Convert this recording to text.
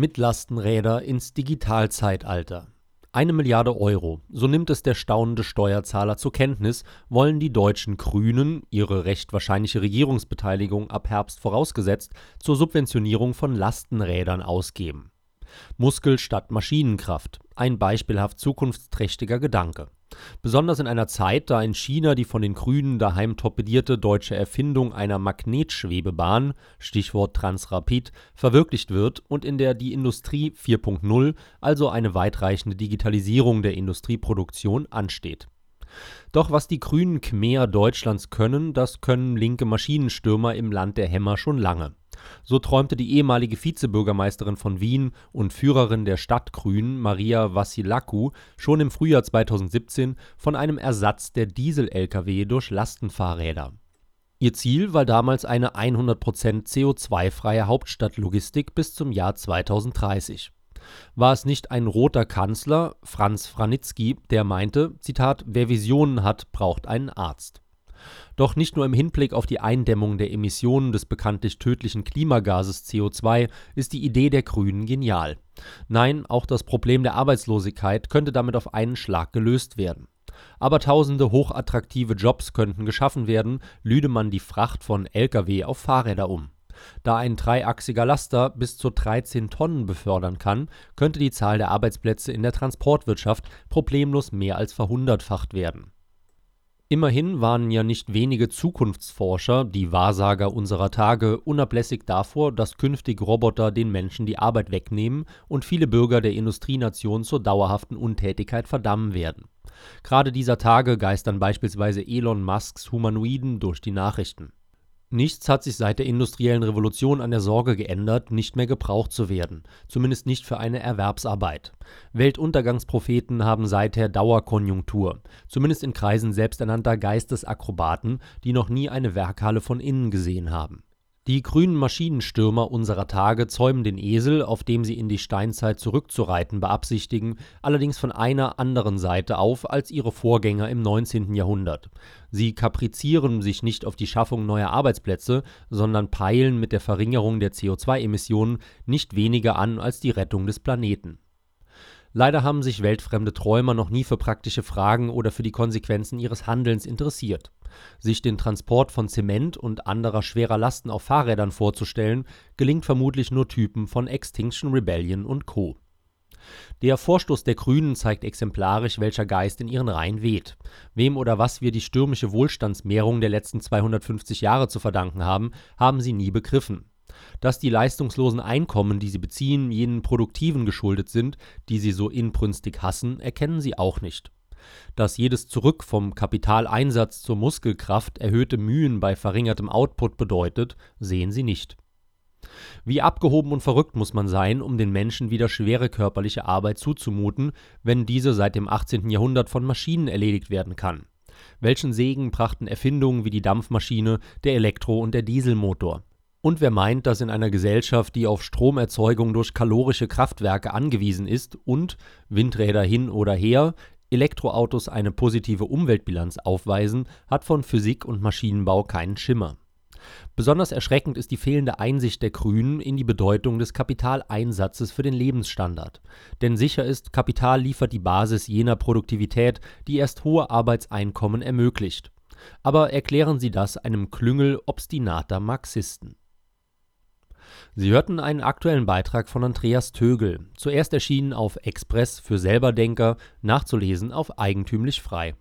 mit Lastenräder ins Digitalzeitalter. Eine Milliarde Euro, so nimmt es der staunende Steuerzahler zur Kenntnis, wollen die deutschen Grünen, ihre recht wahrscheinliche Regierungsbeteiligung ab Herbst vorausgesetzt, zur Subventionierung von Lastenrädern ausgeben. Muskel statt Maschinenkraft, ein beispielhaft zukunftsträchtiger Gedanke. Besonders in einer Zeit, da in China die von den Grünen daheim torpedierte deutsche Erfindung einer Magnetschwebebahn (Stichwort Transrapid) verwirklicht wird und in der die Industrie 4.0, also eine weitreichende Digitalisierung der Industrieproduktion, ansteht. Doch was die grünen Khmer Deutschlands können, das können linke Maschinenstürmer im Land der Hämmer schon lange so träumte die ehemalige Vizebürgermeisterin von Wien und Führerin der Stadtgrünen Maria Vassilakou schon im Frühjahr 2017 von einem Ersatz der Diesel-Lkw durch Lastenfahrräder. Ihr Ziel war damals eine 100% CO2-freie Hauptstadtlogistik bis zum Jahr 2030. War es nicht ein roter Kanzler, Franz Franitzky, der meinte, Zitat, wer Visionen hat, braucht einen Arzt. Doch nicht nur im Hinblick auf die Eindämmung der Emissionen des bekanntlich tödlichen Klimagases CO2 ist die Idee der Grünen genial. Nein, auch das Problem der Arbeitslosigkeit könnte damit auf einen Schlag gelöst werden. Aber tausende hochattraktive Jobs könnten geschaffen werden, lüde man die Fracht von Lkw auf Fahrräder um. Da ein dreiachsiger Laster bis zu 13 Tonnen befördern kann, könnte die Zahl der Arbeitsplätze in der Transportwirtschaft problemlos mehr als verhundertfacht werden. Immerhin waren ja nicht wenige Zukunftsforscher, die Wahrsager unserer Tage, unablässig davor, dass künftig Roboter den Menschen die Arbeit wegnehmen und viele Bürger der Industrienation zur dauerhaften Untätigkeit verdammen werden. Gerade dieser Tage geistern beispielsweise Elon Musks Humanoiden durch die Nachrichten Nichts hat sich seit der industriellen Revolution an der Sorge geändert, nicht mehr gebraucht zu werden, zumindest nicht für eine Erwerbsarbeit. Weltuntergangspropheten haben seither Dauerkonjunktur, zumindest in Kreisen selbsternannter Geistesakrobaten, die noch nie eine Werkhalle von innen gesehen haben die grünen Maschinenstürmer unserer Tage zäumen den Esel, auf dem sie in die Steinzeit zurückzureiten beabsichtigen, allerdings von einer anderen Seite auf als ihre Vorgänger im 19. Jahrhundert. Sie kaprizieren sich nicht auf die Schaffung neuer Arbeitsplätze, sondern peilen mit der Verringerung der CO2-Emissionen nicht weniger an als die Rettung des Planeten Leider haben sich weltfremde Träumer noch nie für praktische Fragen oder für die Konsequenzen ihres Handelns interessiert. Sich den Transport von Zement und anderer schwerer Lasten auf Fahrrädern vorzustellen, gelingt vermutlich nur Typen von Extinction Rebellion und Co. Der Vorstoß der Grünen zeigt exemplarisch, welcher Geist in ihren Reihen weht. Wem oder was wir die stürmische Wohlstandsmehrung der letzten 250 Jahre zu verdanken haben, haben sie nie begriffen dass die leistungslosen Einkommen, die sie beziehen, jenen Produktiven geschuldet sind, die sie so inbrünstig hassen, erkennen sie auch nicht. Dass jedes Zurück vom Kapitaleinsatz zur Muskelkraft erhöhte Mühen bei verringertem Output bedeutet, sehen sie nicht. Wie abgehoben und verrückt muss man sein, um den Menschen wieder schwere körperliche Arbeit zuzumuten, wenn diese seit dem 18. Jahrhundert von Maschinen erledigt werden kann. Welchen Segen brachten Erfindungen wie die Dampfmaschine, der Elektro- und der Dieselmotor? Und wer meint, dass in einer Gesellschaft, die auf Stromerzeugung durch kalorische Kraftwerke angewiesen ist und, Windräder hin oder her, Elektroautos eine positive Umweltbilanz aufweisen, hat von Physik und Maschinenbau keinen Schimmer. Besonders erschreckend ist die fehlende Einsicht der Grünen in die Bedeutung des Kapitaleinsatzes für den Lebensstandard. Denn sicher ist, Kapital liefert die Basis jener Produktivität, die erst hohe Arbeitseinkommen ermöglicht. Aber erklären Sie das einem Klüngel obstinater Marxisten. Sie hörten einen aktuellen Beitrag von Andreas Tögel, zuerst erschienen auf Express für Selberdenker, nachzulesen auf Eigentümlich Frei